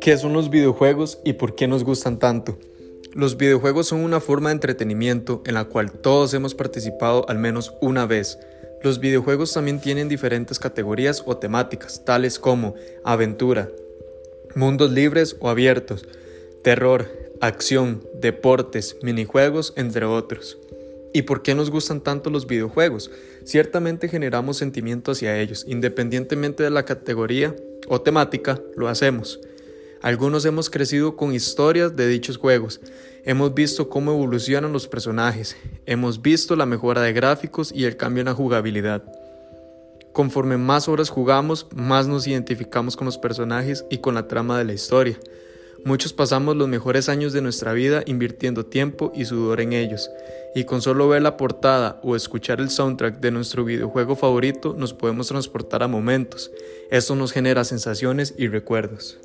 ¿Qué son los videojuegos y por qué nos gustan tanto? Los videojuegos son una forma de entretenimiento en la cual todos hemos participado al menos una vez. Los videojuegos también tienen diferentes categorías o temáticas, tales como aventura, mundos libres o abiertos, terror, acción, deportes, minijuegos, entre otros. ¿Y por qué nos gustan tanto los videojuegos? Ciertamente generamos sentimiento hacia ellos, independientemente de la categoría o temática, lo hacemos. Algunos hemos crecido con historias de dichos juegos, hemos visto cómo evolucionan los personajes, hemos visto la mejora de gráficos y el cambio en la jugabilidad. Conforme más horas jugamos, más nos identificamos con los personajes y con la trama de la historia. Muchos pasamos los mejores años de nuestra vida invirtiendo tiempo y sudor en ellos, y con solo ver la portada o escuchar el soundtrack de nuestro videojuego favorito nos podemos transportar a momentos. Esto nos genera sensaciones y recuerdos.